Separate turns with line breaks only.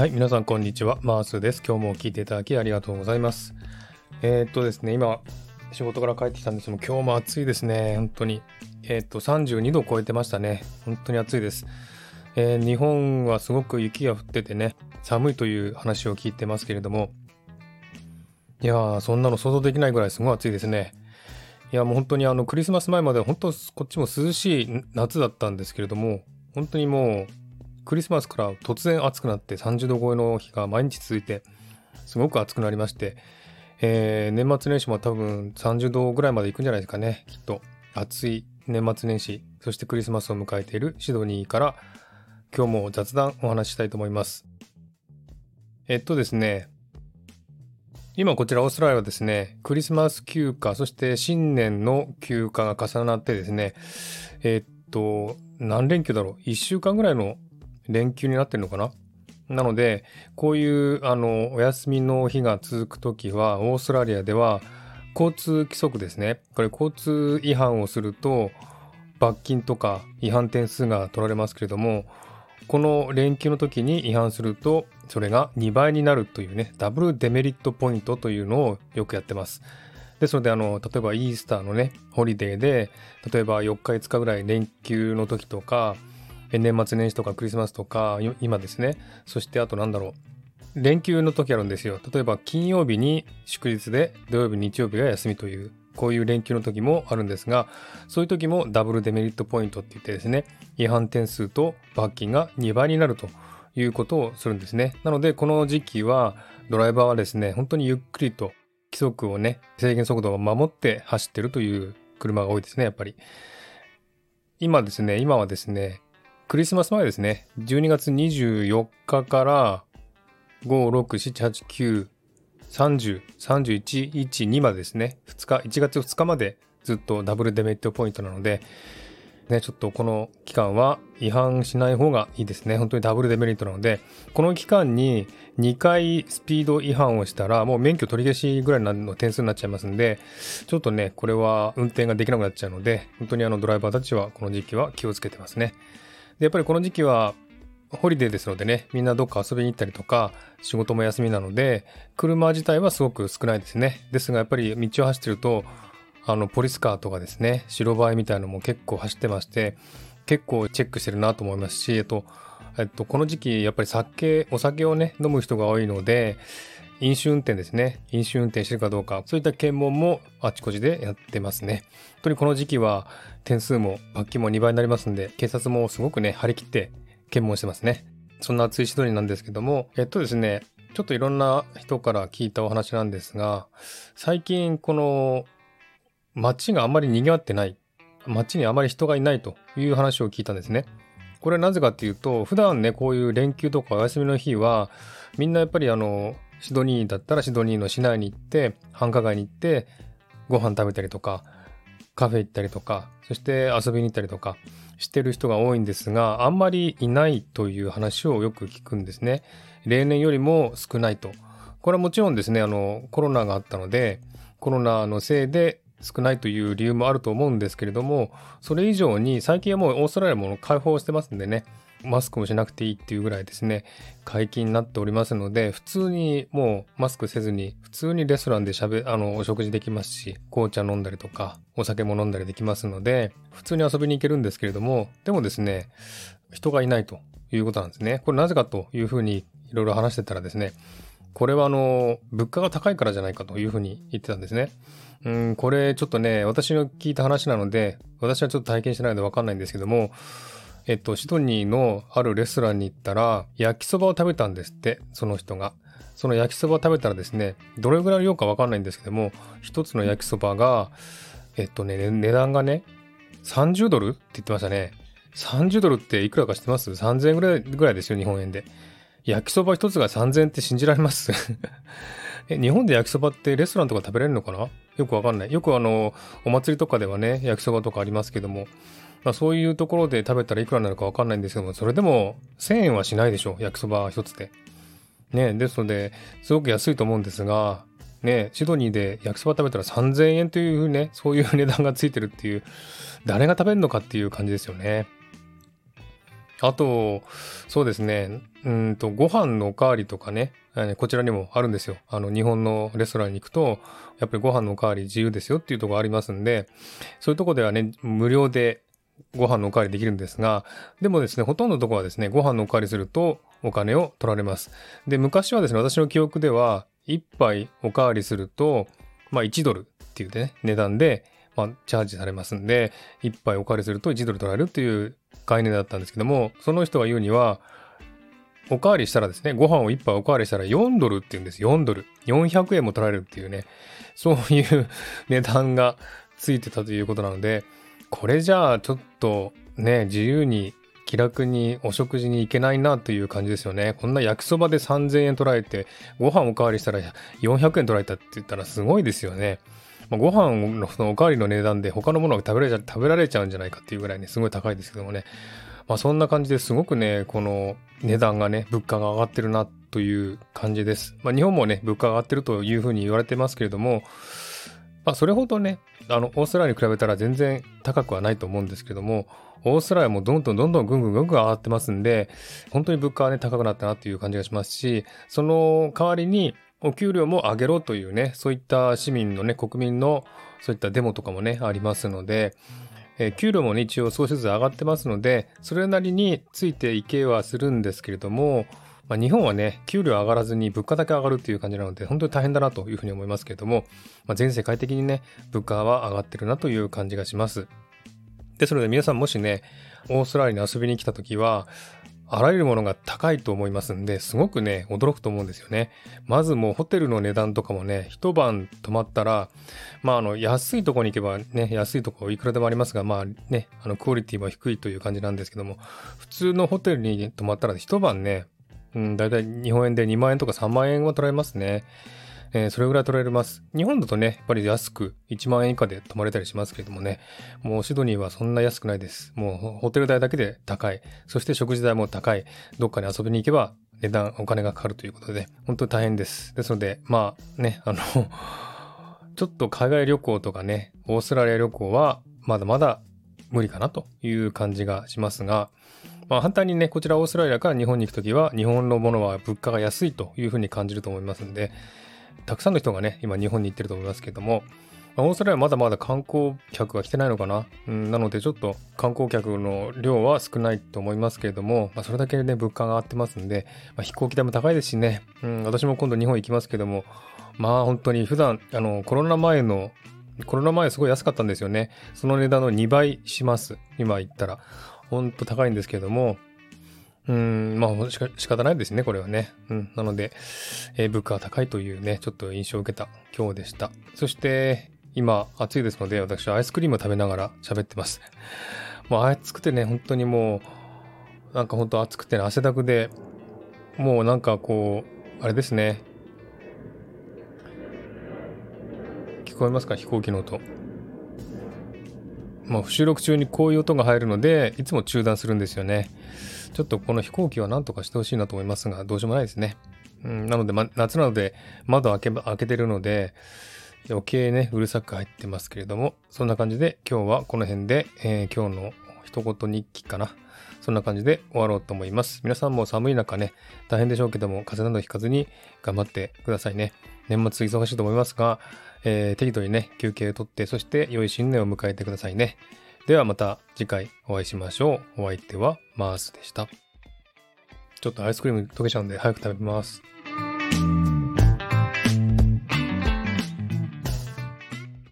はい、皆さんこんにちは。マースです。今日も聞いていただきありがとうございます。えー、っとですね、今、仕事から帰ってきたんですけど、今日も暑いですね。本当に。えー、っと、32度超えてましたね。本当に暑いです。えー、日本はすごく雪が降っててね、寒いという話を聞いてますけれども、いやー、そんなの想像できないぐらいすごい暑いですね。いや、もう本当にあの、クリスマス前まで本当、こっちも涼しい夏だったんですけれども、本当にもう、クリスマスから突然暑くなって30度超えの日が毎日続いて、すごく暑くなりまして、えー、年末年始も多分30度ぐらいまで行くんじゃないですかね、きっと。暑い年末年始、そしてクリスマスを迎えているシドニーから今日も雑談お話ししたいと思います。えっとですね、今こちらオーストラリアはですね、クリスマス休暇、そして新年の休暇が重なってですね、えっと、何連休だろう ?1 週間ぐらいの連休になってるのかな？なので、こういう、あの、お休みの日が続くときは、オーストラリアでは、交通規則ですね。これ、交通違反をすると、罰金とか違反点数が取られますけれども、この連休の時に違反すると、それが2倍になるというね、ダブルデメリットポイントというのをよくやってます。ですので、あの、例えばイースターのね、ホリデーで、例えば4日5日ぐらい連休の時とか、年末年始とかクリスマスとか、今ですね。そしてあとなんだろう。連休の時あるんですよ。例えば金曜日に祝日で土曜日、日曜日が休みという、こういう連休の時もあるんですが、そういう時もダブルデメリットポイントって言ってですね、違反点数と罰金が2倍になるということをするんですね。なので、この時期はドライバーはですね、本当にゆっくりと規則をね、制限速度を守って走ってるという車が多いですね、やっぱり。今ですね、今はですね、クリスマス前ですね。12月24日から5、6、7、8、9、30、31、1、2までですね。2日、1月2日までずっとダブルデメリットポイントなので、ね、ちょっとこの期間は違反しない方がいいですね。本当にダブルデメリットなので、この期間に2回スピード違反をしたら、もう免許取り消しぐらいの点数になっちゃいますんで、ちょっとね、これは運転ができなくなっちゃうので、本当にあのドライバーたちはこの時期は気をつけてますね。で、やっぱりこの時期は、ホリデーですのでね、みんなどっか遊びに行ったりとか、仕事も休みなので、車自体はすごく少ないですね。ですが、やっぱり道を走ってると、あの、 police car とかですね、白バイみたいなのも結構走ってまして、結構チェックしてるなと思いますし、えっと、えっと、この時期、やっぱり酒、お酒をね、飲む人が多いので、飲酒運転ですね。飲酒運転してるかどうか、そういった検問もあちこちでやってますね。本当にこの時期は点数も罰金も2倍になりますんで、警察もすごくね、張り切って検問してますね。そんな熱い指導なんですけども、えっとですね、ちょっといろんな人から聞いたお話なんですが、最近この街があまり賑わってない、街にあまり人がいないという話を聞いたんですね。これはなぜかっていうと、普段ね、こういう連休とかお休みの日は、みんなやっぱりあの、シドニーだったらシドニーの市内に行って、繁華街に行って、ご飯食べたりとか、カフェ行ったりとか、そして遊びに行ったりとかしてる人が多いんですが、あんまりいないという話をよく聞くんですね。例年よりも少ないと。これはもちろんですね、あの、コロナがあったので、コロナのせいで少ないという理由もあると思うんですけれども、それ以上に最近はもうオーストラリアも開放してますんでね、マスクもしなくていいっていうぐらいですね、解禁になっておりますので、普通にもうマスクせずに、普通にレストランで喋、あの、お食事できますし、紅茶飲んだりとか、お酒も飲んだりできますので、普通に遊びに行けるんですけれども、でもですね、人がいないということなんですね。これなぜかというふうにいろいろ話してたらですね、これはあの、物価が高いからじゃないかというふうに言ってたんですね。うん、これちょっとね、私の聞いた話なので、私はちょっと体験してないのでわかんないんですけども、えっと、シドニーのあるレストランに行ったら、焼きそばを食べたんですって、その人が。その焼きそばを食べたらですね、どれぐらいの量かわかんないんですけども、一つの焼きそばが、えっとね、値段がね、30ドルって言ってましたね。30ドルっていくらか知ってます ?3000 円ぐらいぐらいですよ、日本円で。焼きそば一つが3000円って信じられます？え日本で焼きそばってレストランとか食べれるのかな？よくわかんない。よくあの、お祭りとかではね、焼きそばとかありますけども、まあ、そういうところで食べたらいくらになるかわかんないんですけども、それでも1000円はしないでしょ焼きそば一つで。ね、ですので、すごく安いと思うんですが、ね、シドニーで焼きそば食べたら3000円というね、そういう値段がついてるっていう、誰が食べるのかっていう感じですよね。あと、そうですね、うんと、ご飯のおかわりとかね、こちらにもあるんですよ。あの、日本のレストランに行くと、やっぱりご飯のおかわり自由ですよっていうところありますんで、そういうとこではね、無料でご飯のおかわりできるんですが、でもですね、ほとんどのとこはですね、ご飯のおかわりするとお金を取られます。で、昔はですね、私の記憶では、1杯おかわりすると、まあ1ドルっていうね、値段で、まあ、チャージされますんで、1杯おかわりすると1ドル取られるっていう概念だったんですけども、その人が言うには、おかわりしたらですね、ご飯を1杯おかわりしたら4ドルって言うんです。4ドル。400円も取られるっていうね、そういう 値段がついてたということなので、これじゃあちょっとね、自由に気楽にお食事に行けないなという感じですよね。こんな焼きそばで3000円取られて、ご飯おかわりしたら400円取られたって言ったらすごいですよね。ご飯のそのおかわりの値段で他のものが食べられちゃ食べられちゃうんじゃないかっていうぐらいね、すごい高いですけどもね。まあそんな感じですごくね、この値段がね、物価が上がってるなという感じです。まあ日本もね、物価が上がってるというふうに言われてますけれども、まあそれほどね、あの、オーストラリアに比べたら全然高くはないと思うんですけども、オーストラリアもどんどんどんどんぐんぐんぐんぐん上がってますんで、本当に物価はね、高くなったなっていう感じがしますし、その代わりに、お給料も上げろというね、そういった市民のね、国民のそういったデモとかもね、ありますので、えー、給料もね、一応少しずつ上がってますので、それなりについていけはするんですけれども、まあ、日本はね、給料上がらずに物価だけ上がるっていう感じなので、本当に大変だなというふうに思いますけれども、まあ、全世界的にね、物価は上がってるなという感じがします。ですので皆さんもしね、オーストラリアに遊びに来た時は、あらゆるものが高いと思いますんで、すごくね、驚くと思うんですよね。まずもうホテルの値段とかもね、一晩泊まったら、まああの、安いとこに行けばね、安いとこいくらでもありますが、まあね、あの、クオリティは低いという感じなんですけども、普通のホテルに泊まったら一晩ね、うん、だいたい日本円で2万円とか3万円は取られますね。えー、それぐらい取られます。日本だとね、やっぱり安く1万円以下で泊まれたりしますけれどもね、もうシドニーはそんな安くないです。もうホテル代だけで高い。そして食事代も高い。どっかに遊びに行けば値段、お金がかかるということで、本当に大変です。ですので、まあね、あの ちょっと海外旅行とかね、オーストラリア旅行はまだまだ無理かなという感じがしますが、まあ、反対にね、こちらオーストラリアから日本に行くときは、日本のものは物価が安いというふうに感じると思いますんで、たくさんの人がね、今日本に行ってると思いますけども、まあ、オーストラリアまだまだ観光客が来てないのかな、うん、なのでちょっと観光客の量は少ないと思いますけれども、まあ、それだけね、物価が上がってますんで、まあ、飛行機代も高いですしね、うん、私も今度日本行きますけども、まあ本当に普段、あの、コロナ前のコロナ前すごい安かったんですよね。その値段の2倍します。今言ったら。ほんと高いんですけども、うん、まあしか仕方ないですね、これはね。うん、なので、えー、物価が高いというね、ちょっと印象を受けた今日でした。そして、今暑いですので、私はアイスクリームを食べながら 喋ってます。もう暑くてね、本当にもう、なんか本当暑くて、ね、汗だくで、もうなんかこう、あれですね。聞こえますか？飛行機の音。まあ、収録中にこういう音が入るので、いつも中断するんですよね。ちょっとこの飛行機は何とかしてほしいなと思いますが、どうしようもないですね。うん、なので、ま、夏なので窓開け開けてるので、余計ね、うるさく入ってますけれども、そんな感じで今日はこの辺で、えー、今日の一言日記かな。そんな感じで終わろうと思います。皆さんも寒い中ね、大変でしょうけども、風邪などひかずに頑張ってくださいね。年末忙しいと思いますが、えー、適度にね、休憩をとって、そして良い新年を迎えてくださいね。ではまた次回お会いしましょう。お相手はマースでした。ちょっとアイスクリーム溶けちゃうんで早く食べます。